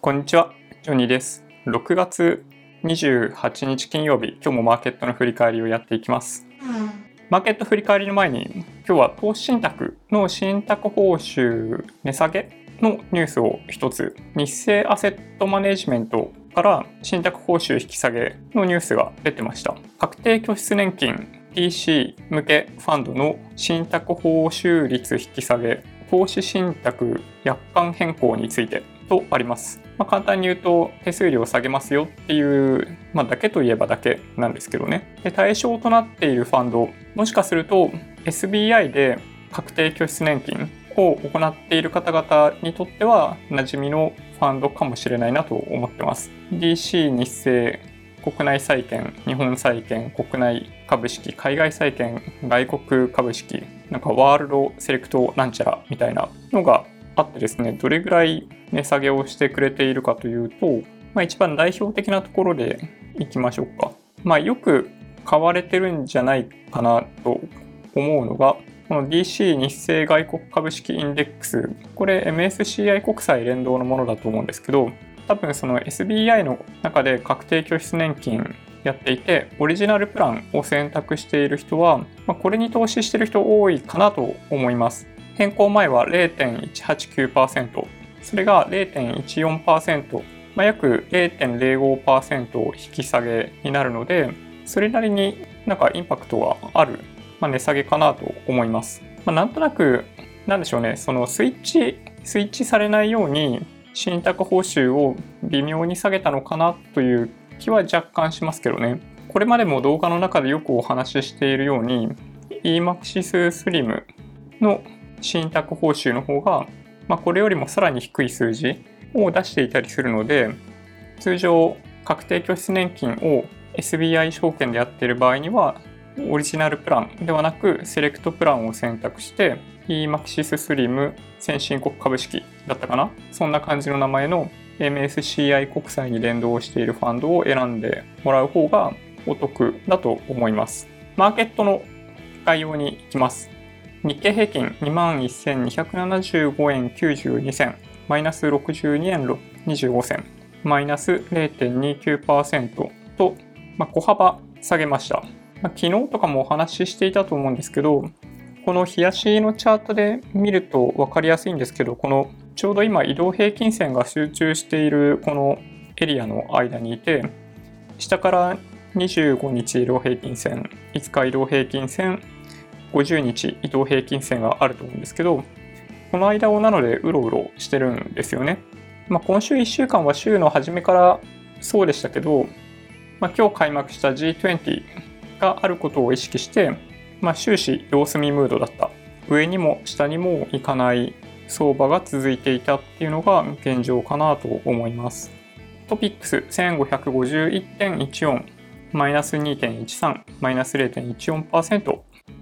こんにちは、ジョニーです。6月28日金曜日、今日もマーケットの振り返りをやっていきます。マーケット振り返りの前に、今日は投資信託の信託報酬値下げのニュースを一つ、日清アセットマネジメントから信託報酬引き下げのニュースが出てました。確定拠出年金 DC 向けファンドの信託報酬率引き下げ、投資信託約款変更についてとあります。まあ、簡単に言うと手数料を下げますよっていう、まあ、だけといえばだけなんですけどね。で対象となっているファンド、もしかすると SBI で確定拠出年金を行っている方々にとっては馴染みのファンドかもしれないなと思ってます。DC 日清国内債券、日本債券、国内株式、海外債券、外国株式、なんかワールドセレクトなんちゃらみたいなのがあってですね、どれぐらい値下げをしてくれているかというと、まあ、一番代表的なところでいきましょうか。まあ、よく買われてるんじゃないかなと思うのが、この DC 日清外国株式インデックス、これ MSCI 国際連動のものだと思うんですけど、多分その SBI の中で確定拠出年金やっていて、オリジナルプランを選択している人は、まあ、これに投資してる人多いかなと思います。変更前は0.189%、それが0.14%、まあ、約0.05%引き下げになるので、それなりになんかインパクトがある、まあ、値下げかなと思います。まあ、なんとなく、なんでしょうね、そのスイッチ、スイッチされないように、信託報酬を微妙に下げたのかなという気は若干しますけどね。これまでも動画の中でよくお話ししているように、EMAXIS Slim の信託報酬の方が、まあ、これよりもさらに低い数字を出していたりするので、通常確定拠出年金を SBI 証券でやっている場合には、オリジナルプランではなくセレクトプランを選択して EMAXIS Slim 先進国株式だったかな？そんな感じの名前の MSCI 国際に連動しているファンドを選んでもらう方がお得だと思います。マーケットの概要に行きます。日経平均21,275円92銭、マイナス62円25銭、マイナス0.29%と、まあ、小幅下げました。まあ、昨日とかもお話ししていたと思うんですけど、この冷やしのチャートで見ると分かりやすいんですけど、このちょうど今移動平均線が集中しているこのエリアの間にいて、下から25日移動平均線、5日移動平均線、50日移動平均線があると思うんですけど、この間をなのでうろうろしてるんですよね。まあ、今週1週間は週の初めからそうでしたけど、まあ、今日開幕した G20 があることを意識して、まあ、終始様子見ムードだった。上にも下にも行かない相場が続いていたっていうのが現状かなと思います。トピックス1551.14マイナス2.13マイナス0.14%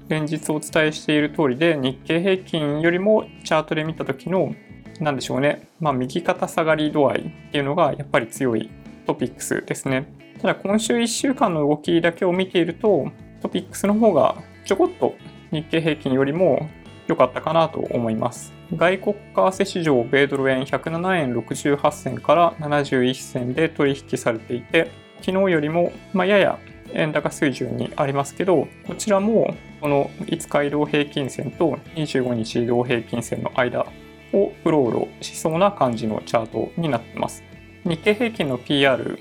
連日お伝えしている通りで日経平均よりもチャートで見た時の何でしょうね、まあ、右肩下がり度合いっていうのがやっぱり強いトピックスですね。ただ今週1週間の動きだけを見ているとトピックスの方がちょこっと日経平均よりも良かったかなと思います。外国為替市場米ドル円107円68銭から71銭で取引されていて昨日よりもまあやや円高水準にありますけどこちらもこの5日移動平均線と25日移動平均線の間をうろうろしそうな感じのチャートになってます。日経平均の PR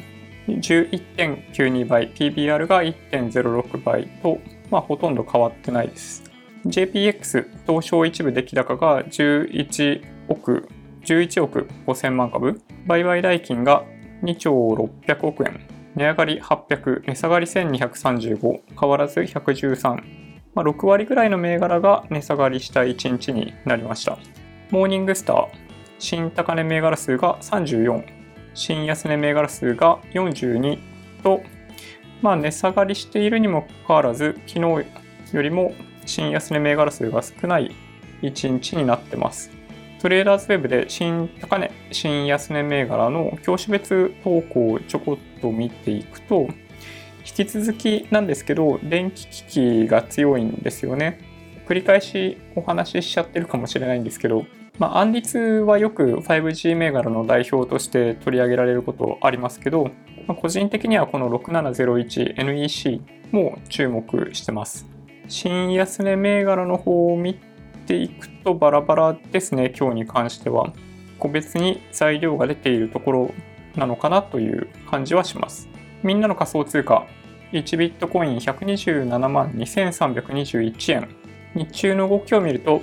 11.92倍、PBR が1.06倍と、まあ、ほとんど変わってないです。JPX 東証一部出来高が11億、11億5000万株、売買代金が2兆600億円、値上がり800、値下がり1235、変わらず113、まあ、6割ぐらいの銘柄が値下がりした1日になりました。モーニングスター、新高値銘柄数が34、新安値銘柄数が42と、まあ、値下がりしているにもかかわらず、昨日よりも新安値銘柄数が少ない1日になってます。トレーダーズウェブで新高値、新安値銘柄の業種別投稿をちょこっと見ていくと、引き続きなんですけど、電気機器が強いんですよね。繰り返しお話ししちゃってるかもしれないんですけど、まあ、アンリツはよく 5G 銘柄の代表として取り上げられることありますけど、まあ、個人的にはこの 6701NEC も注目してます。新安値銘柄の方を見ていくとバラバラですね、今日に関しては。個別に材料が出ているところなのかなという感じはします。みんなの仮想通貨、1ビットコイン127万2321円。日中の動きを見ると、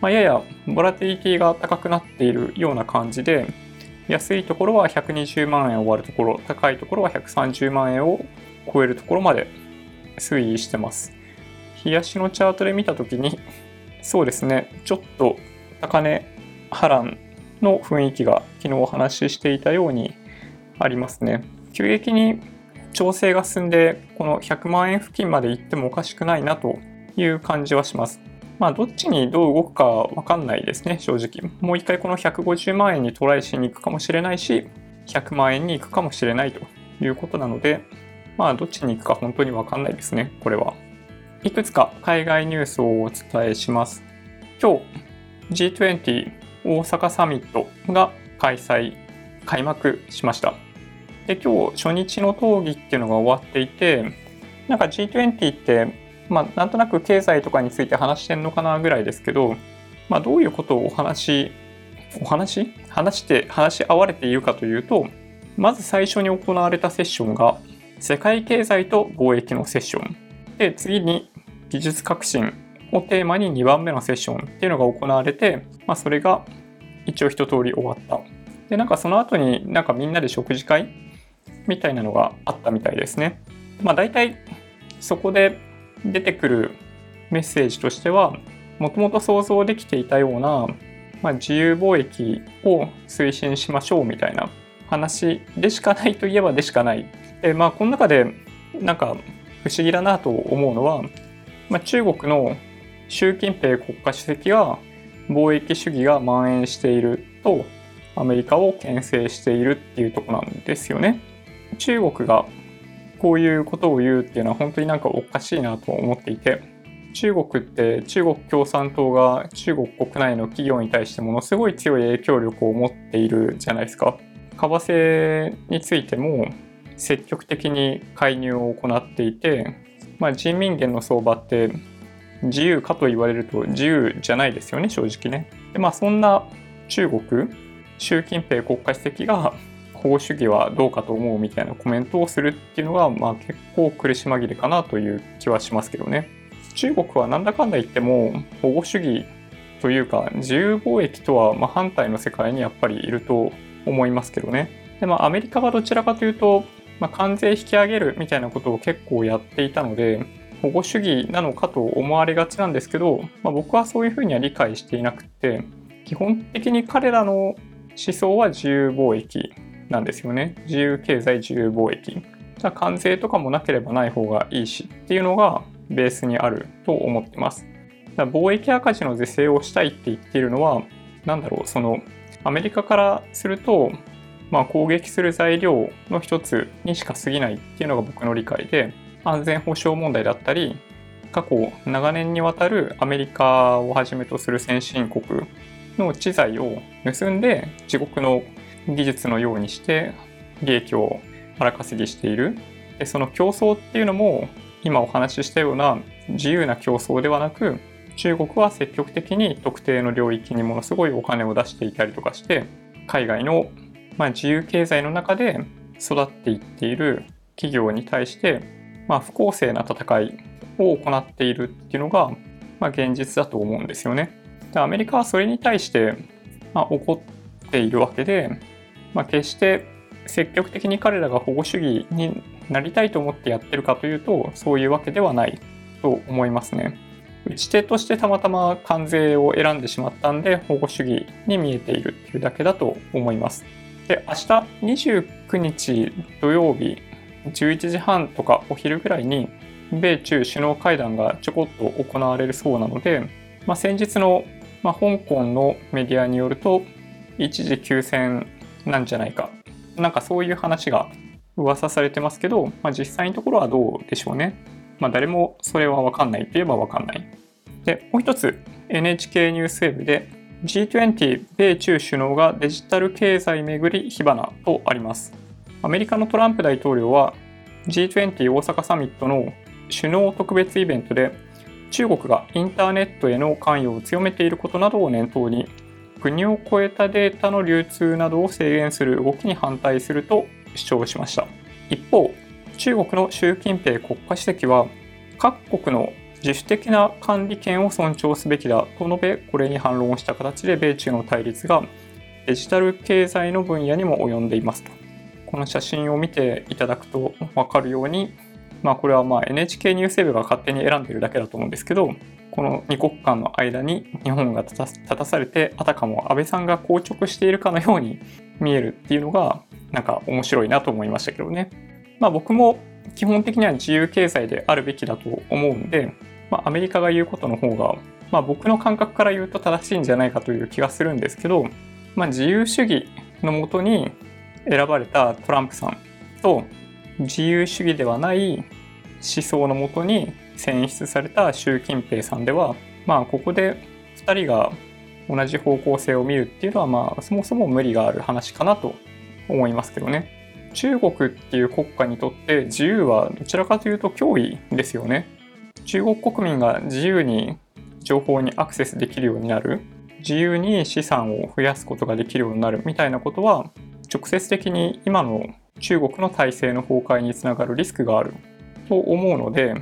まあ、ややボラティリティが高くなっているような感じで、安いところは120万円を割るところ、高いところは130万円を超えるところまで推移してます。冷やしのチャートで見たときに、そうですね、ちょっと高値波乱の雰囲気が昨日お話ししていたようにありますね。急激に調整が進んで、この100万円付近まで行ってもおかしくないなという感じはします。まあ、どっちにどう動くかわかんないですね、正直。もう一回この150万円にトライしに行くかもしれないし、100万円に行くかもしれないということなので、まあ、どっちに行くか本当にわかんないですね、これは。いくつか海外ニュースをお伝えします。今日、G20 大阪サミットが開催、開幕しました。で、今日初日の討議っていうのが終わっていて、なんか G20 って、まあ、なんとなく経済とかについて話してんのかなぐらいですけど、まあ、どういうことをお話、お話？話して、話し合われているかというと、まず最初に行われたセッションが、世界経済と貿易のセッション。で、次に技術革新をテーマに2番目のセッションっていうのが行われて、まあ、それが一応一通り終わった。で、なんかその後になんかみんなで食事会みたいなのがあったみたいですね。まあ大体そこで出てくるメッセージとしては、もともと想像できていたような、まあ、自由貿易を推進しましょうみたいな話でしかないといえばでしかない。で、まあこの中でなんか不思議だなと思うのは、まあ、中国の習近平国家主席が貿易主義が蔓延しているとアメリカを牽制しているっていうとこなんですよね。中国がこういうことを言うっていうのは本当になんかおかしいなと思っていて中国って中国共産党が中国国内の企業に対してものすごい強い影響力を持っているじゃないですか。為替についても積極的に介入を行っていて、まあ、人民元の相場って自由かと言われると自由じゃないですよね正直ね。でまあそんな中国習近平国家主席が保護主義はどうかと思うみたいなコメントをするっていうのが、まあ、結構苦し紛れかなという気はしますけどね。中国はなんだかんだ言っても保護主義というか自由貿易とはま反対の世界にやっぱりいると思いますけどね。でまあアメリカはどちらかというと、まあ、関税引き上げるみたいなことを結構やっていたので保護主義なのかと思われがちなんですけど、まあ、僕はそういうふうには理解していなくて基本的に彼らの思想は自由貿易なんですよね。自由経済、自由貿易。じゃあ関税とかもなければない方がいいしっていうのがベースにあると思ってます。だ貿易赤字の是正をしたいって言っているのは、何だろう、そのアメリカからすると、まあ、攻撃する材料の一つにしか過ぎないっていうのが僕の理解で、安全保障問題だったり、過去長年にわたるアメリカをはじめとする先進国の知財を盗んで自国の技術のようにして利益を荒稼ぎしている。でその競争っていうのも今お話ししたような自由な競争ではなく中国は積極的に特定の領域にものすごいお金を出していたりとかして海外の、まあ、自由経済の中で育っていっている企業に対して、まあ、不公正な戦いを行っているっていうのが、まあ、現実だと思うんですよね。でアメリカはそれに対して、まあ、怒っているわけでまあ、決して積極的に彼らが保護主義になりたいと思ってやってるかというとそういうわけではないと思いますね。打ち手としてたまたま関税を選んでしまったんで保護主義に見えているっていうだけだと思います。で明日29日土曜日11時半とかお昼ぐらいに米中首脳会談がちょこっと行われるそうなので、まあ、先日の、まあ、香港のメディアによると一時休戦なんじゃないか。なんかそういう話が噂されてますけど、まあ、実際のところはどうでしょうね。まあ、誰もそれはわかんないといえばわかんない。で、もう一つ NHK ニュースウェブで G20 米中首脳がデジタル経済めぐり火花とあります。アメリカのトランプ大統領は G20 大阪サミットの首脳特別イベントで中国がインターネットへの関与を強めていることなどを念頭に国を超えたデータの流通などを制限する動きに反対すると主張しました一方中国の習近平国家主席は各国の自主的な管理権を尊重すべきだと述べこれに反論した形で米中の対立がデジタル経済の分野にも及んでいますとこの写真を見ていただくと分かるようにまあこれはま NHK ニュースウェブが勝手に選んでるだけだと思うんですけどこの2国間の間に日本が立たされてあたかも安倍さんが硬直しているかのように見えるっていうのがなんか面白いなと思いましたけどね。まあ僕も基本的には自由経済であるべきだと思うんで、まあ、アメリカが言うことの方が、まあ、僕の感覚から言うと正しいんじゃないかという気がするんですけど、まあ、自由主義のもとに選ばれたトランプさんと自由主義ではない思想のもとに選出された習近平さんではまあここで2人が同じ方向性を見るっていうのはまあそもそも無理がある話かなと思いますけどね。中国っていう国家にとって自由はどちらかというと脅威ですよね。中国国民が自由に情報にアクセスできるようになる自由に資産を増やすことができるようになるみたいなことは直接的に今の中国の体制の崩壊につながるリスクがあると思うので、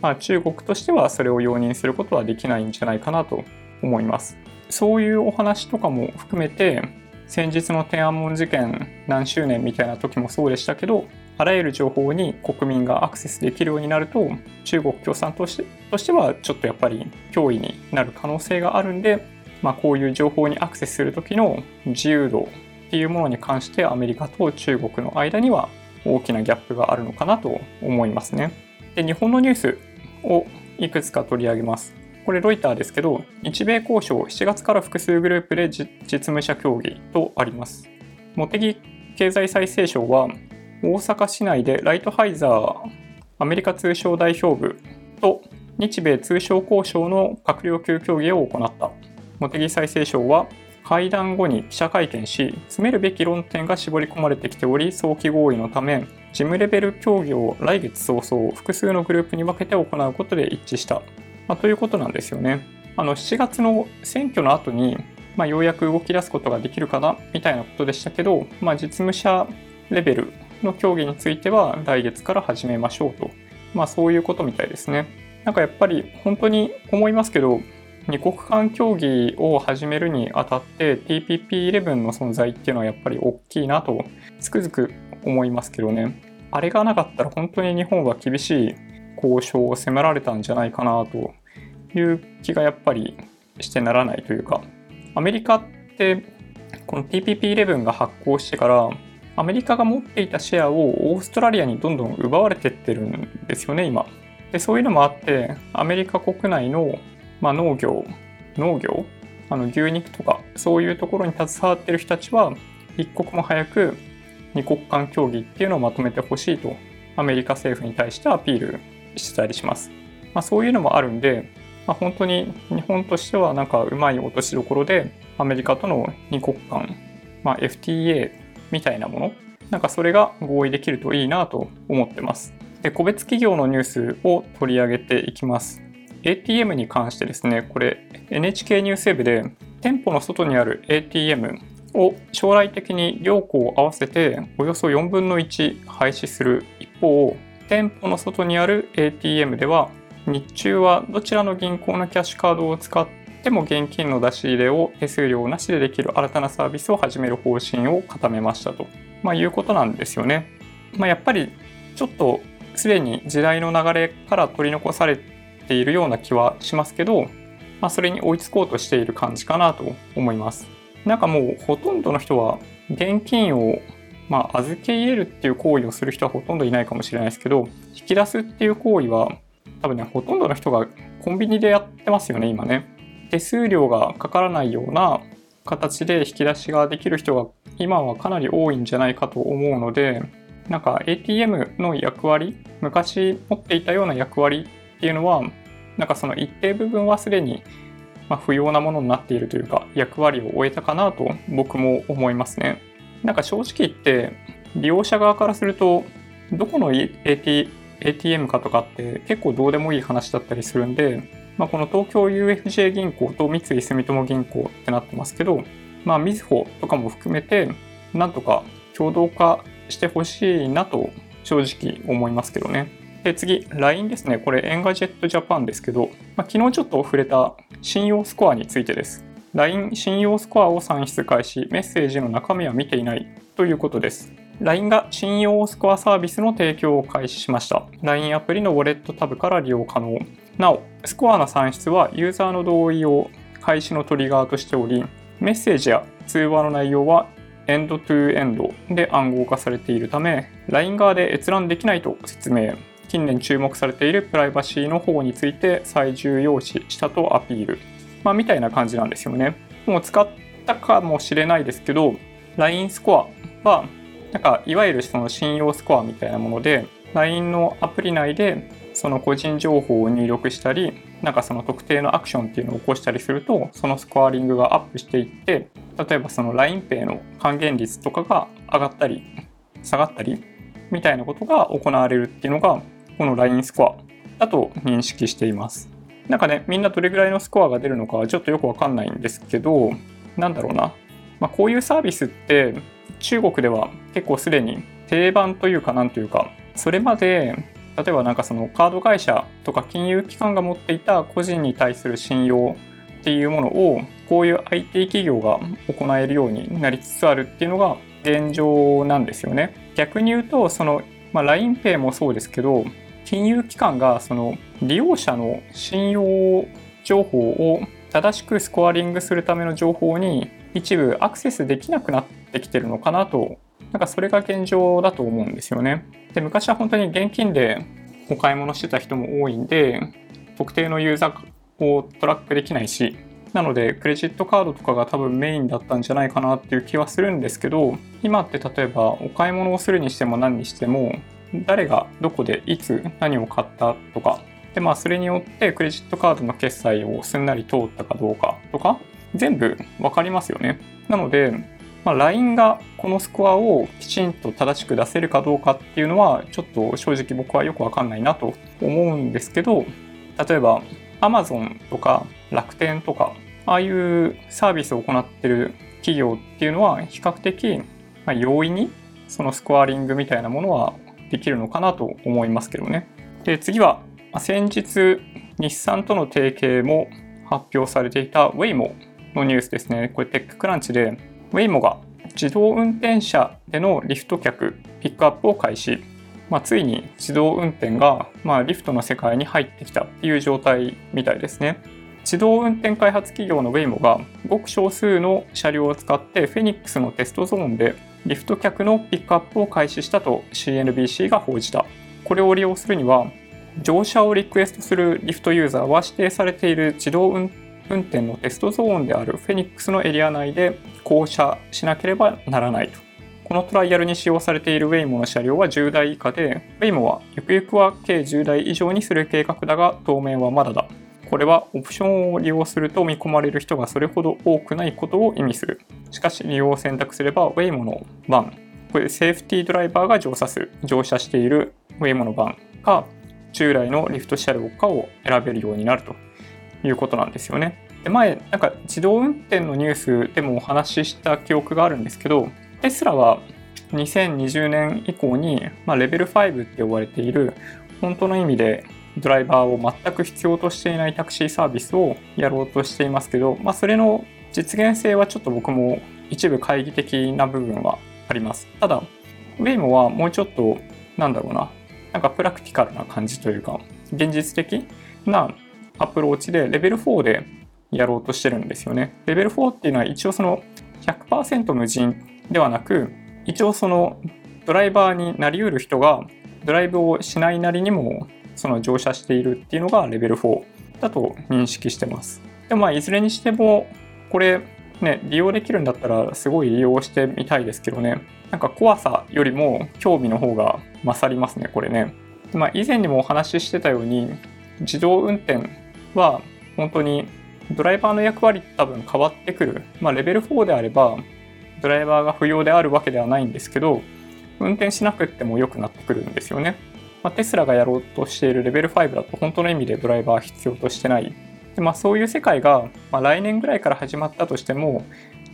まあ、中国としてはそれを容認することはできないんじゃないかなと思います。そういうお話とかも含めて先日の天安門事件何周年みたいな時もそうでしたけどあらゆる情報に国民がアクセスできるようになると中国共産党としてはちょっとやっぱり脅威になる可能性があるんで、まあ、こういう情報にアクセスする時の自由度っていうものに関してアメリカと中国の間には大きなギャップがあるのかなと思いますね。で日本のニュースをいくつか取り上げます。これロイターですけど、日米交渉7月から複数グループで実務者協議とあります。茂木経済再生省は大阪市内でライトハイザーアメリカ通商代表部と日米通商交渉の閣僚級協議を行った。茂木再生省は会談後に記者会見し、詰めるべき論点が絞り込まれてきており、早期合意のため、事務レベル協議を来月早々、複数のグループに分けて行うことで一致した。まあ、ということなんですよね。あの7月の選挙の後に、まあ、ようやく動き出すことができるかなみたいなことでしたけど、まあ、実務者レベルの協議については来月から始めましょうと、まあ、そういうことみたいですね。なんかやっぱり本当に思いますけど二国間協議を始めるにあたって TPP11 の存在っていうのはやっぱり大きいなとつくづく思いますけどねあれがなかったら本当に日本は厳しい交渉を迫られたんじゃないかなという気がやっぱりしてならないというかアメリカってこの TPP11 が発行してからアメリカが持っていたシェアをオーストラリアにどんどん奪われてってるんですよね今。でそういうのもあってアメリカ国内のまあ、農業、農業あの牛肉とかそういうところに携わってる人たちは一刻も早く二国間協議っていうのをまとめてほしいとアメリカ政府に対してアピールしてたりします。まあ、そういうのもあるんで、まあ、本当に日本としてはなんかうまい落としどころでアメリカとの二国間、まあ、FTA みたいなものなんかそれが合意できるといいなと思ってます。で個別企業のニュースを取り上げていきます。ATM に関してですね、これ NHK ニュースウェブで店舗の外にある ATM を将来的に両校を合わせておよそ4分の1廃止する一方、店舗の外にある ATM では日中はどちらの銀行のキャッシュカードを使っても現金の出し入れを手数料なしでできる新たなサービスを始める方針を固めましたと、まあ、いうことなんですよね。まあ、やっぱりちょっとすでに時代の流れから取り残されているような気はしますけど、まあ、それに追いつこうとしている感じかなと思います。なんかもうほとんどの人は現金をまあ、預け入れるっていう行為をする人はほとんどいないかもしれないですけど、引き出すっていう行為は、多分ね、ほとんどの人がコンビニでやってますよね、今ね。手数料がかからないような形で引き出しができる人が今はかなり多いんじゃないかと思うので、なんか ATM の役割、昔持っていたような役割っていうのはなんかその一定部分はすでにま、不要なものになっているというか役割を終えたかなと僕も思いますね。なんか正直言って利用者側からするとどこの AT ATM かとかって結構どうでもいい話だったりするんで、まあ、この東京 UFJ 銀行と三井住友銀行ってなってますけど、まあ、みずほとかも含めてなんとか共同化してほしいなと正直思いますけどね。で次、LINE ですね。これ、 Engadget Japan ですけど、まあ、昨日ちょっと触れた信用スコアについてです。LINE 信用スコアを算出開始、メッセージの中身は見ていないということです。LINE が信用スコアサービスの提供を開始しました。LINE アプリのウォレットタブから利用可能。なお、スコアの算出はユーザーの同意を開始のトリガーとしており、メッセージや通話の内容はエンドトゥエンドで暗号化されているため、LINE 側で閲覧できないと説明。近年注目されているプライバシーの保護について最重要視したとアピール。まあ、みたいな感じなんですよね。もう使ったかもしれないですけど、LINE スコアは、なんかいわゆるその信用スコアみたいなもので、LINE のアプリ内でその個人情報を入力したり、なんかその特定のアクションっていうのを起こしたりすると、そのスコアリングがアップしていって、例えばその LINEPay の還元率とかが上がったり、下がったり、みたいなことが行われるっていうのが、この LINE スコアだと認識しています。なんかね、みんなどれぐらいのスコアが出るのかちょっとよくわかんないんですけど、なんだろうな。まあ、こういうサービスって中国では結構すでに定番というかなんというか、それまで例えばなんかそのカード会社とか金融機関が持っていた個人に対する信用っていうものをこういう IT 企業が行えるようになりつつあるっていうのが現状なんですよね。逆に言うとその、まあ、LINEPay もそうですけど金融機関がその利用者の信用情報を正しくスコアリングするための情報に一部アクセスできなくなってきてるのかなとなんかそれが現状だと思うんですよね。で昔は本当に現金でお買い物してた人も多いんで特定のユーザーをトラックできないしなのでクレジットカードとかが多分メインだったんじゃないかなっていう気はするんですけど今って例えばお買い物をするにしても何にしても誰がどこでいつ何を買ったとか。でまあそれによってクレジットカードの決済をすんなり通ったかどうかとか。全部わかりますよね。なのでまあ、LINE がこのスコアをきちんと正しく出せるかどうかっていうのはちょっと正直僕はよくわかんないなと思うんですけど例えば Amazon とか楽天とかああいうサービスを行ってる企業っていうのは比較的、容易にそのスコアリングみたいなものはできるのかなと思いますけどね。で次は先日日産との提携も発表されていた Waymo のニュースですね。これテッククランチでウェイモが自動運転車でのリフト客ピックアップを開始、まあ、ついに自動運転が、まあ、リフトの世界に入ってきたっていう状態みたいですね自動運転開発企業のウェイモがごく少数の車両を使ってフェニックスのテストゾーンでリフト客のピックアップを開始したと CNBC が報じたこれを利用するには乗車をリクエストするリフトユーザーは指定されている自動運転のテストゾーンであるフェニックスのエリア内で降車しなければならないと。このトライアルに使用されているウェイモの車両は10台以下で、ウェイモはゆくゆくは計10台以上にする計画だが、当面はまだだ。これはオプションを利用すると見込まれる人がそれほど多くないことを意味する。しかし利用を選択すれば、ウェイモのバン、これセーフティードライバーが乗車する、乗車しているウェイモのバンか、従来のリフト車両かを選べるようになるということなんですよね。で前なんか自動運転のニュースでもお話しした記憶があるんですけどテスラは2020年以降に、まあ、レベル5って呼ばれている本当の意味でドライバーを全く必要としていないタクシーサービスをやろうとしていますけど、まあ、それの実現性はちょっと僕も一部懐疑的な部分はあります。ただ、ウェイモはもうちょっと、なんだろうな、なんかプラクティカルな感じというか、現実的なアプローチでレベル4でやろうとしてるんですよね。レベル4っていうのは一応その100%無人ではなく、一応そのドライバーになりうる人がドライブをしないなりにもその乗車しているっていうのがレベル4だと認識してます。でもまあいずれにしてもこれね、利用できるんだったらすごい利用してみたいですけどね。なんか怖さよりも興味の方が勝りますね、これね。まあ以前にもお話ししてたように自動運転は本当にドライバーの役割多分変わってくる。まあ、レベル4であれば、ドライバーが不要であるわけではないんですけど、運転しなくても良くなってくるんですよね。まあ、テスラがやろうとしているレベル5だと本当の意味でドライバー必要としてない。でまあ、そういう世界が、まあ、来年ぐらいから始まったとしても、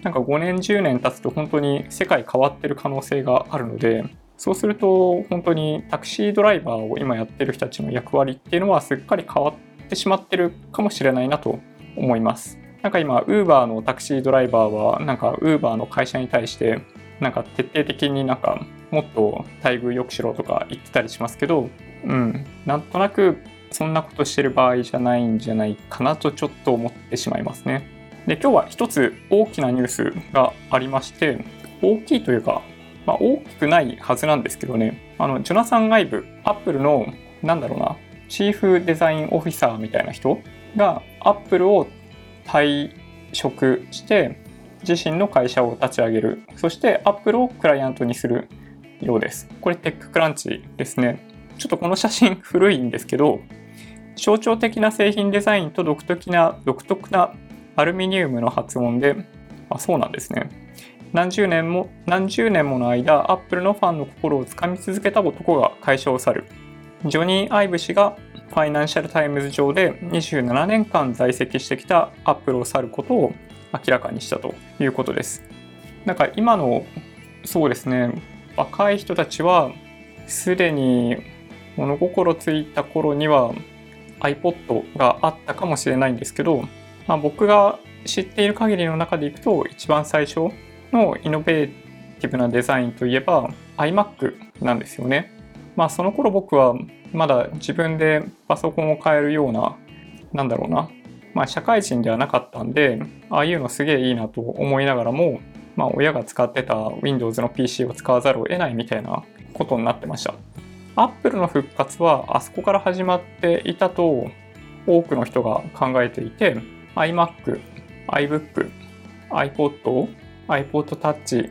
なんか5年10年経つと本当に世界変わってる可能性があるので、そうすると本当にタクシードライバーを今やってる人たちの役割っていうのはすっかり変わってしまってるかもしれないなと思います。なんか今、ウーバーのタクシードライバーは、なんかウーバーの会社に対して、なんか徹底的になんかもっと待遇良くしろとか言ってたりしますけど、うん、なんとなくそんなことしてる場合じゃないんじゃないかなとちょっと思ってしまいますね。で、今日は一つ大きなニュースがありまして、大きいというか、まあ、大きくないはずなんですけどね、あの、ジョナサン・アイブ、アップルの、なんだろうな、チーフデザインオフィサーみたいな人が、アップルを退職して、自身の会社を立ち上げる。そして、アップルをクライアントにするようです。これ、 TechCrunch ですね。ちょっとこの写真古いんですけど、象徴的な製品デザインと独特な、独特なアルミニウムの発音で、あ、そうなんですね。何十年も何十年もの間アップルのファンの心をつかみ続けた男が会社を去るジョニー・アイブ氏がファイナンシャル・タイムズ上で27年間在籍してきたアップルを去ることを明らかにしたということですなんか今のそうですね若い人たちはすでに物心ついた頃には iPod があったかもしれないんですけど、まあ、僕が知っている限りの中でいくと一番最初のイノベーティブなデザインといえば iMac なんですよね。まあその頃僕はまだ自分でパソコンを変えるような、なんだろうな、まあ社会人ではなかったんで、ああいうのすげえいいなと思いながらも、まあ親が使ってた Windows の PC を使わざるを得ないみたいなことになってました。Apple の復活はあそこから始まっていたと多くの人が考えていて iMac、iBook、iPod iPod Touch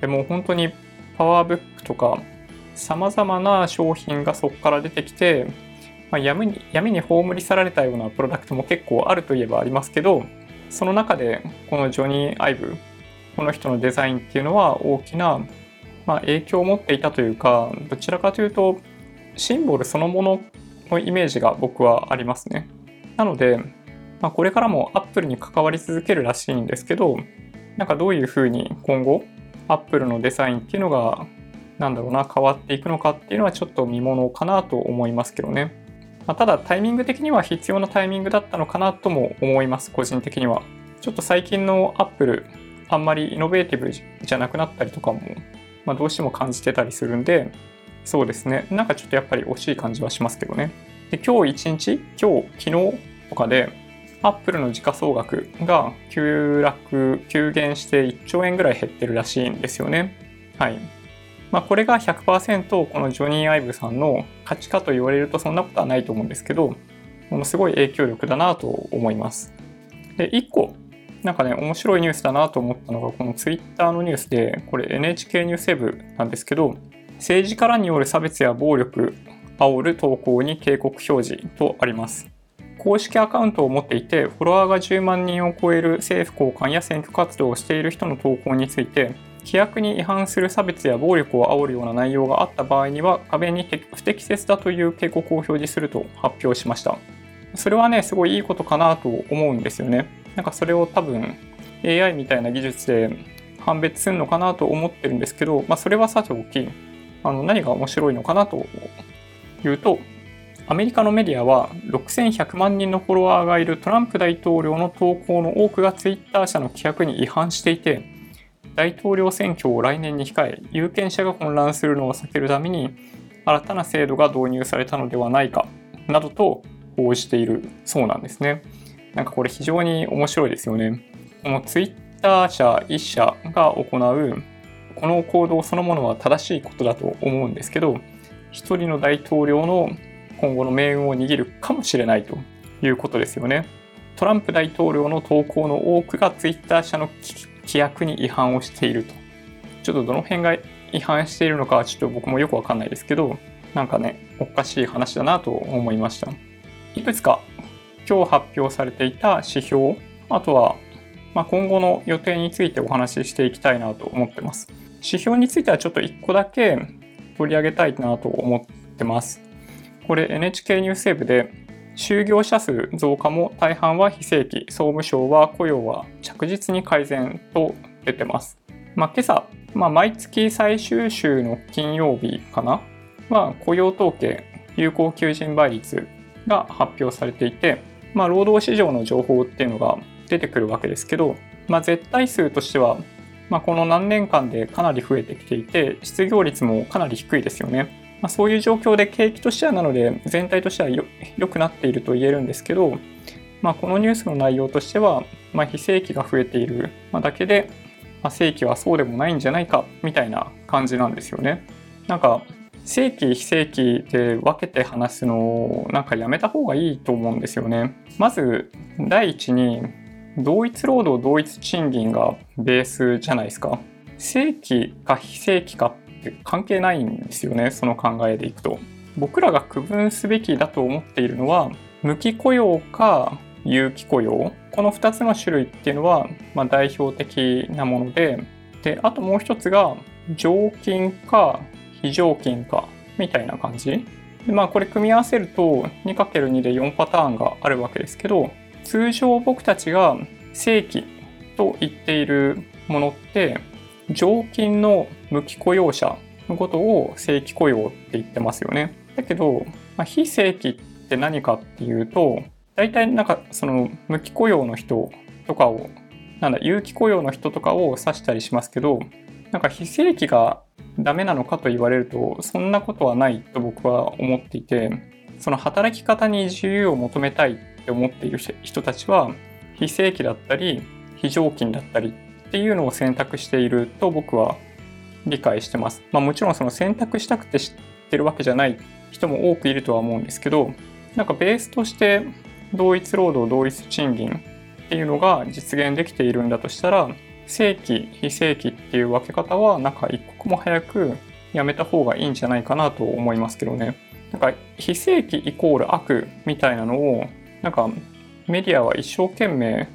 でも本当にパワーブックとか様々な商品がそこから出てきて、まあ、闇に闇に葬り去られたようなプロダクトも結構あるといえばありますけどその中でこのジョニー・アイブこの人のデザインっていうのは大きな、まあ、影響を持っていたというかどちらかというとシンボルそのもののイメージが僕はありますね。なので、まあ、これからも Apple に関わり続けるらしいんですけどなんかどういうふうに今後、アップルのデザインっていうのが、なんだろうな、変わっていくのかっていうのはちょっと見ものかなと思いますけどね。まあ、ただタイミング的には必要なタイミングだったのかなとも思います、個人的には。ちょっと最近のアップル、あんまりイノベーティブじゃなくなったりとかも、まあ、どうしても感じてたりするんで、そうですね。なんかちょっとやっぱり惜しい感じはしますけどね。で、今日一日、今日、昨日とかで、アップルの時価総額が急落、急減して1兆円ぐらい減ってるらしいんですよね。はい。まあ、これが100%このジョニー・アイブさんの価値かと言われるとそんなことはないと思うんですけど、ものすごい影響力だなと思います。で、1個、なんかね、面白いニュースだなと思ったのが、このツイッターのニュースで、これ NHK ニュース部なんですけど、政治家らによる差別や暴力、煽る投稿に警告表示とあります。公式アカウントを持っていて、フォロワーが10万人を超える政府高官や選挙活動をしている人の投稿について、規約に違反する差別や暴力を煽るような内容があった場合には、壁に不適切だという警告を表示すると発表しました。それはね、すごいいいことかなと思うんですよね。なんかそれを多分 AI みたいな技術で判別するのかなと思ってるんですけど、まあ、それはさておき、あの何が面白いのかなというと、アメリカのメディアは6100万人のフォロワーがいるトランプ大統領の投稿の多くがツイッター社の規約に違反していて大統領選挙を来年に控え有権者が混乱するのを避けるために新たな制度が導入されたのではないかなどと報じているそうなんですね。なんかこれ非常に面白いですよね。このツイッター社1社が行うこの行動そのものは正しいことだと思うんですけど一人の大統領の今後の命運を握るかもしれないということですよね。トランプ大統領の投稿の多くがツイッター社の規約に違反をしていると。ちょっとどの辺が違反しているのかちょっと僕もよくわかんないですけど、なんかね、おかしい話だなと思いました。いくつか今日発表されていた指標、あとは、まあ、今後の予定についてお話ししていきたいなと思ってます。指標についてはちょっと1個だけ取り上げたいなと思ってます。これ NHK ニュースウェブで就業者数増加も大半は非正規、総務省は雇用は着実に改善と出てます。まあ、今朝、まあ、毎月最終週の金曜日かな？は雇用統計、有効求人倍率が発表されていて、まあ、労働市場の情報っていうのが出てくるわけですけど、まあ、絶対数としては、まあ、この何年間でかなり増えてきていて、失業率もかなり低いですよね。まあ、そういう状況で景気としてはなので、全体としては良くなっていると言えるんですけど、まあ、このニュースの内容としては、まあ、非正規が増えているだけで、まあ、正規はそうでもないんじゃないかみたいな感じなんですよね。なんか正規非正規で分けて話すのをなんかやめた方がいいと思うんですよね。まず第一に同一労働同一賃金がベースじゃないですか。正規か非正規かっ関係ないんですよねその考えでいくと。僕らが区分すべきだと思っているのは無期雇用か有期雇用この2つの種類っていうのは、まあ、代表的なものでであともう一つが常勤か非常勤かみたいな感じでまあこれ組み合わせると 2×2 で4パターンがあるわけですけど通常僕たちが正規と言っているものって常勤の無期雇用者のことを正規雇用って言ってますよね。だけど、まあ、非正規って何かっていうと大体なんかその無期雇用の人とかをなんだ有期雇用の人とかを指したりしますけどなんか非正規がダメなのかと言われるとそんなことはないと僕は思っていてその働き方に自由を求めたいって思っている人たちは非正規だったり非常勤だったりっていうのを選択していると僕は理解してます。まあ、もちろんその選択したくて知ってるわけじゃない人も多くいるとは思うんですけどなんかベースとして同一労働同一賃金っていうのが実現できているんだとしたら正規非正規っていう分け方はなんか一刻も早くやめた方がいいんじゃないかなと思いますけどねなんか非正規イコール悪みたいなのをなんかメディアは一生懸命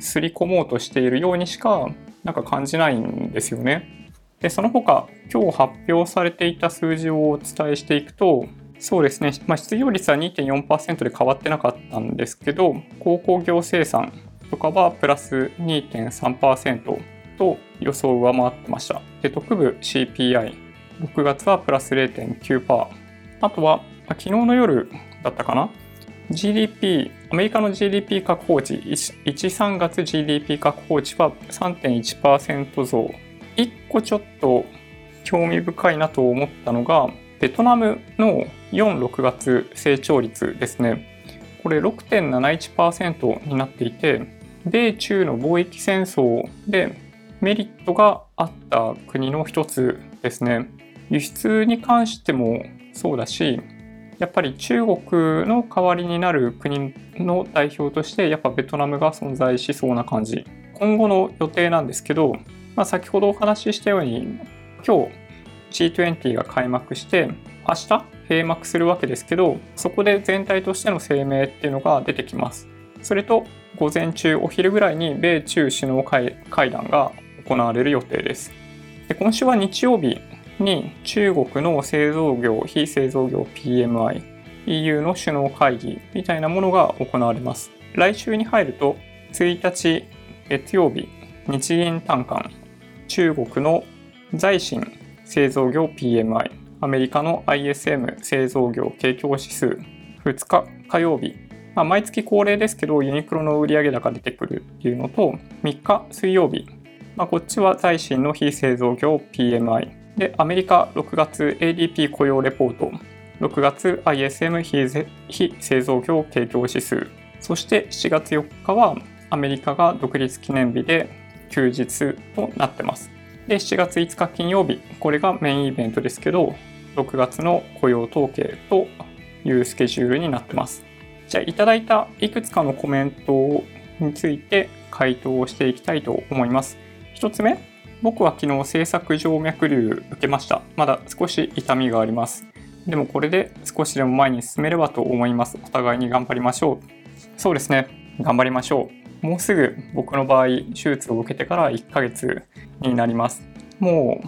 すり込もうとしているようにしかなんか感じないんですよねでその他今日発表されていた数字をお伝えしていくとそうですね、まあ、失業率は2.4%で変わってなかったんですけど、鉱工業生産とかはプラス2.3%と予想を上回ってました。で、特部 CPI、6月はプラス0.9%。あとは、昨日の夜だったかな GDP、アメリカの GDP 確保値、1、3月 GDP 確保値は3.1%増。1個ちょっと興味深いなと思ったのが、ベトナムの4、6月成長率ですね。これ6.71%になっていて、米中の貿易戦争でメリットがあった国の一つですね。輸出に関してもそうだし、やっぱり中国の代わりになる国の代表としてやっぱベトナムが存在しそうな感じ。今後の予定なんですけど、まあ、先ほどお話ししたように今日 G20 が開幕して明日閉幕するわけですけどそこで全体としての声明っていうのが出てきますそれと午前中お昼ぐらいに米中首脳会談が行われる予定ですで今週は日曜日に中国の製造業非製造業 PMI EU の首脳会議みたいなものが行われます。来週に入ると1日月曜日日銀短観中国の財新製造業 PMI、アメリカの ISM 製造業景況指数、2日火曜日、まあ、毎月恒例ですけど、ユニクロの売上高出てくるっていうのと、3日水曜日、まあ、こっちは財新の非製造業 PMI、で、アメリカ6月 ADP 雇用レポート、6月 ISM 非製造業景況指数、そして7月4日はアメリカが独立記念日で休日となってます。で、7月5日金曜日、これがメインイベントですけど、6月の雇用統計というスケジュールになってます。じゃあ、いただいたいくつかのコメントについて回答をしていきたいと思います。1つ目、僕は昨日制作静脈瘤受けました。まだ少し痛みがあります。でもこれで少しでも前に進めればと思います。お互いに頑張りましょう。そうですね。頑張りましょう。もうすぐ僕の場合、手術を受けてから1ヶ月になります。も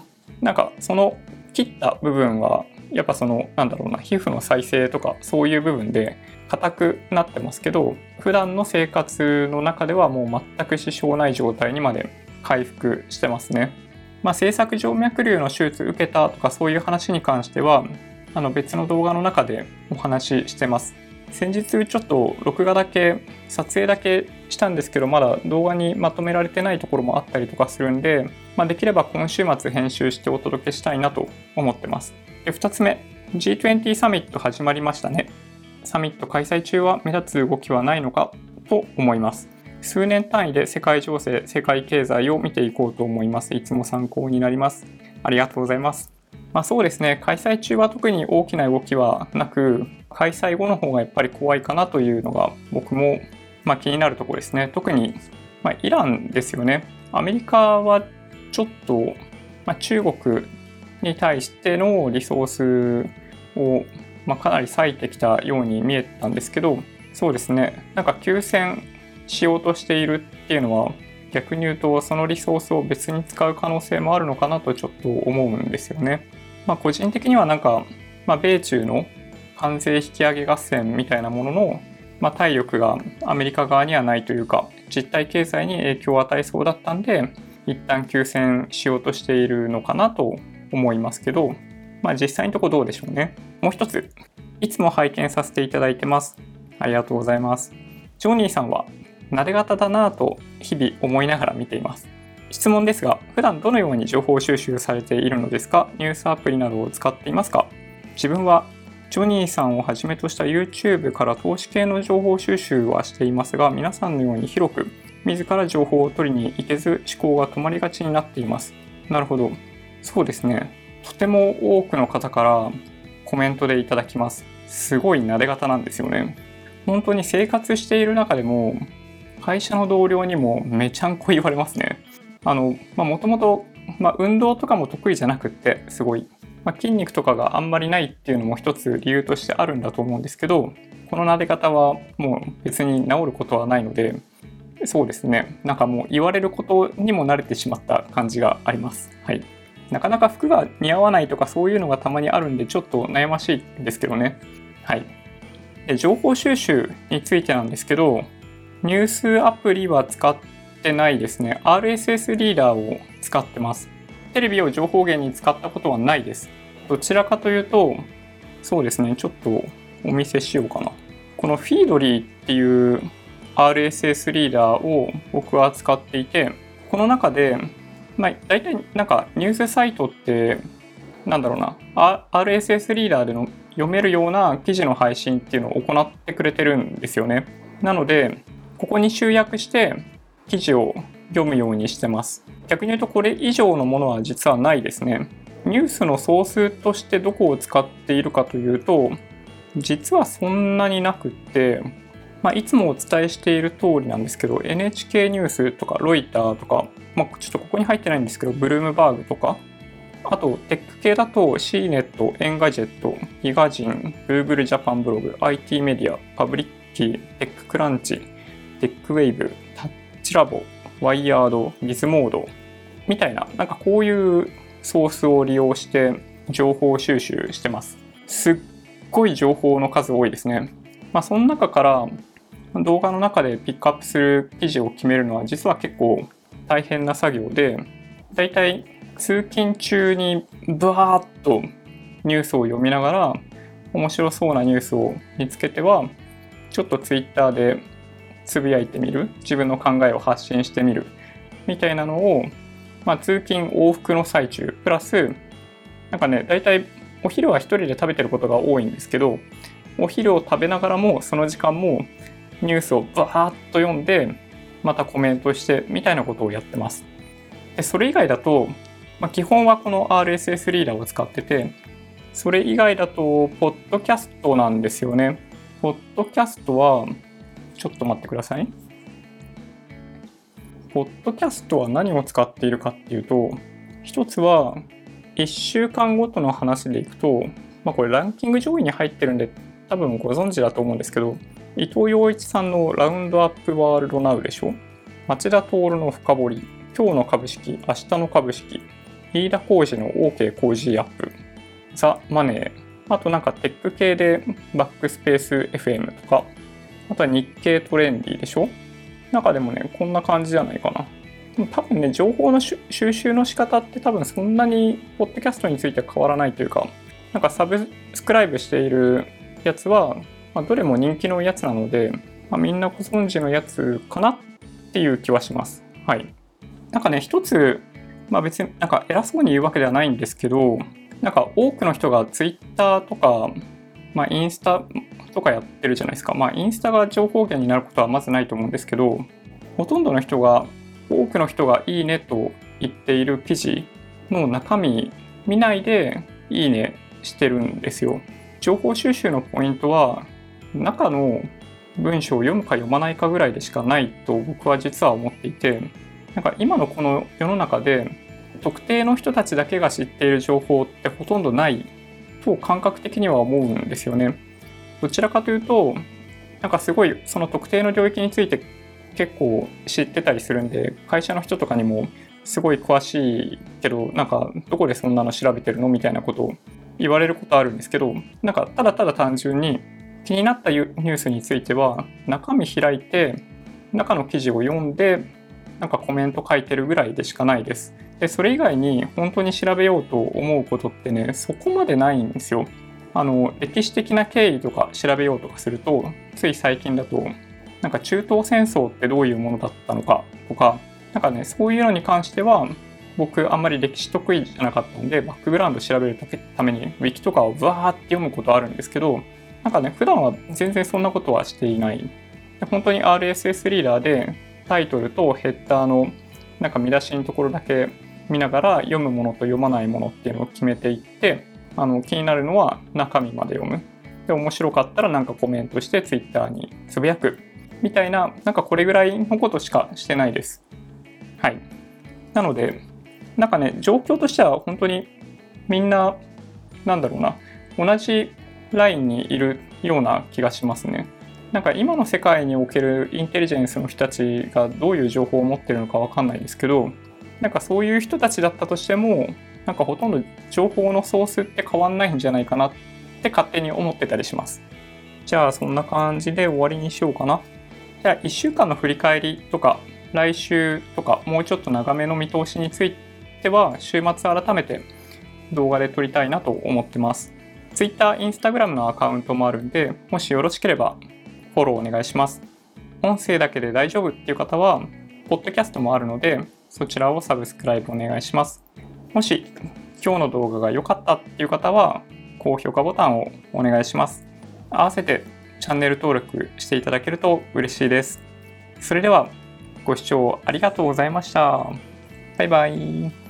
う、なんかその切った部分は、やっぱその、なんだろうな、皮膚の再生とかそういう部分で硬くなってますけど、普段の生活の中ではもう全く支障ない状態にまで回復してますね。まあ、制作静脈瘤の手術受けたとかそういう話に関しては、あの別の動画の中でお話ししてます。先日ちょっと録画だけ撮影だけしたんですけどまだ動画にまとめられてないところもあったりとかするんで、まあ、できれば今週末編集してお届けしたいなと思ってますで2つ目 G20 サミット始まりましたねサミット開催中は目立つ動きはないのかと思います数年単位で世界情勢世界経済を見ていこうと思います。いつも参考になります。ありがとうございます。まあ、そうですね。開催中は特に大きな動きはなく開催後の方がやっぱり怖いかなというのが僕もまあ気になるところですね。特にまあイランですよね。アメリカはちょっとまあ中国に対してのリソースをまあかなり割いてきたように見えたんですけどそうですね。なんか休戦しようとしているっていうのは逆に言うとそのリソースを別に使う可能性もあるのかなとちょっと思うんですよね。まあ、個人的にはなんか、まあ、米中の関税引き上げ合戦みたいなものの、まあ、体力がアメリカ側にはないというか実体経済に影響を与えそうだったんで一旦休戦しようとしているのかなと思いますけど、まあ、実際のとこどうでしょうね。もう一つ、いつも拝見させていただいてます。ありがとうございます。ジョニーさんは、なで型だなぁと日々思いながら見ています。質問ですが、普段どのように情報収集されているのですか？ニュースアプリなどを使っていますか？自分はジョニーさんをはじめとした YouTube から投資系の情報収集はしていますが、皆さんのように広く自ら情報を取りに行けず思考が止まりがちになっています。なるほど。そうですね。とても多くの方からコメントでいただきます。すごい撫で方なんですよね。本当に生活している中でも会社の同僚にもめちゃんこ言われますね。あの、まもともと、ま運動とかも得意じゃなくって、すごい、まあ、筋肉とかがあんまりないっていうのも一つ理由としてあるんだと思うんですけど、この撫で方はもう別に治ることはないので、そうですね。なんかもう言われることにも慣れてしまった感じがあります。はい。なかなか服が似合わないとかそういうのがたまにあるんでちょっと悩ましいんですけどね。はい。で情報収集についてなんですけど、ニュースアプリは使ってないですね。RSS リーダーを使ってます。テレビを情報源に使ったことはないです。どちらかというと、そうですね、ちょっとお見せしようかな。このフィードリーっていう RSS リーダーを僕は使っていて、この中で、まあ、大体なんかニュースサイトって、なんだろうな、RSS リーダーでの読めるような記事の配信っていうのを行ってくれてるんですよね。なので、ここに集約して記事を読むようにしてます。逆に言うとこれ以上のものは実はないですね。ニュースのソースとしてどこを使っているかというと、実はそんなになくって、まあ、いつもお伝えしている通りなんですけど、NHK ニュースとかロイターとか、まあ、ちょっとここに入ってないんですけど、ブルームバーグとか、あと、テック系だと CNET、 Engadget、GIGAZINE、Google Japan Blog、 ITmedia、 Publickey、 TechCrunch、 TechWave、 Touch Lab、 WIRED、 Gizmodo みたいな、なんかこういうソースを利用して情報収集してます。すっごい情報の数多いですね。まあ、その中から動画の中でピックアップする記事を決めるのは実は結構大変な作業で、だいたい通勤中にブワーッとニュースを読みながら面白そうなニュースを見つけてはちょっとツイッターでつぶやいてみる？自分の考えを発信してみる？みたいなのを、まあ、通勤往復の最中プラスなんかね大体お昼は一人で食べてることが多いんですけどお昼を食べながらもその時間もニュースをバーッと読んでまたコメントしてみたいなことをやってます。でそれ以外だと、まあ、基本はこの RSS リーダーを使っててそれ以外だとポッドキャストなんですよね。ポッドキャストはちょっと待ってください。ポッドキャストは何を使っているかっていうと、一つは1週間ごとの話でいくと、まあこれランキング上位に入ってるんで多分ご存知だと思うんですけど、伊藤洋一さんのラウンドアップワールドナウでしょ？町田徹の深掘り、今日の株式、明日の株式、飯田浩二の OK 工事アップ、ザ・マネー、あとなんかテック系でバックスペース FM とか、あとは日経トレンディでしょ？なんかでもね、こんな感じじゃないかな。多分ね、情報の収集の仕方って多分そんなに、ポッドキャストについては変わらないというか、なんかサブスクライブしているやつは、まあ、どれも人気のやつなので、まあ、みんなご存知のやつかなっていう気はします。はい。なんかね、一つ、まあ別になんか偉そうに言うわけではないんですけど、なんか多くの人が Twitter とか、まあ、インスタとかやってるじゃないですか。まあ、インスタが情報源になることはまずないと思うんですけど、ほとんどの人が、多くの人がいいねと言っている記事の中身見ないでいいねしてるんですよ。情報収集のポイントは、中の文章を読むか読まないかぐらいでしかないと僕は実は思っていて、なんか今のこの世の中で特定の人たちだけが知っている情報ってほとんどないと感覚的には思うんですよね。どちらかというと、なんかすごいその特定の領域について結構知ってたりするんで、会社の人とかにもすごい詳しいけど、なんかどこでそんなの調べてるのみたいなことを言われることあるんですけど、なんかただただ単純に気になったニュースについては中身開いて中の記事を読んでなんかコメント書いてるぐらいでしかないです。で、それ以外に本当に調べようと思うことってね、そこまでないんですよ。あの、歴史的な経緯とか調べようとかすると、つい最近だと、なんか中東戦争ってどういうものだったのかとか、なんかね、そういうのに関しては、僕あんまり歴史得意じゃなかったんで、バックグラウンド調べるために、ウィキとかをわーって読むことあるんですけど、なんかね、普段は全然そんなことはしていない。本当に RSS リーダーでタイトルとヘッダーのなんか見出しのところだけ見ながら読むものと読まないものっていうのを決めていってあの気になるのは中身まで読む。で面白かったらなんかコメントして Twitter につぶやくみたいななんかこれぐらいのことしかしてないです。はい。なのでなんかね状況としては本当にみんななんだろうな。同じラインにいるような気がしますね。なんか今の世界におけるインテリジェンスの人たちがどういう情報を持ってるのかわかんないですけどなんかそういう人たちだったとしても、なんかほとんど情報のソースって変わんないんじゃないかなって勝手に思ってたりします。じゃあそんな感じで終わりにしようかな。じゃあ1週間の振り返りとか、来週とかもうちょっと長めの見通しについては週末改めて動画で撮りたいなと思ってます。Twitter、Instagram のアカウントもあるんで、もしよろしければフォローお願いします。音声だけで大丈夫っていう方は、ポッドキャストもあるので、そちらをサブスクライブお願いします。もし今日の動画が良かったっていう方は高評価ボタンをお願いします。合わせてチャンネル登録していただけると嬉しいです。それではご視聴ありがとうございました。バイバイ。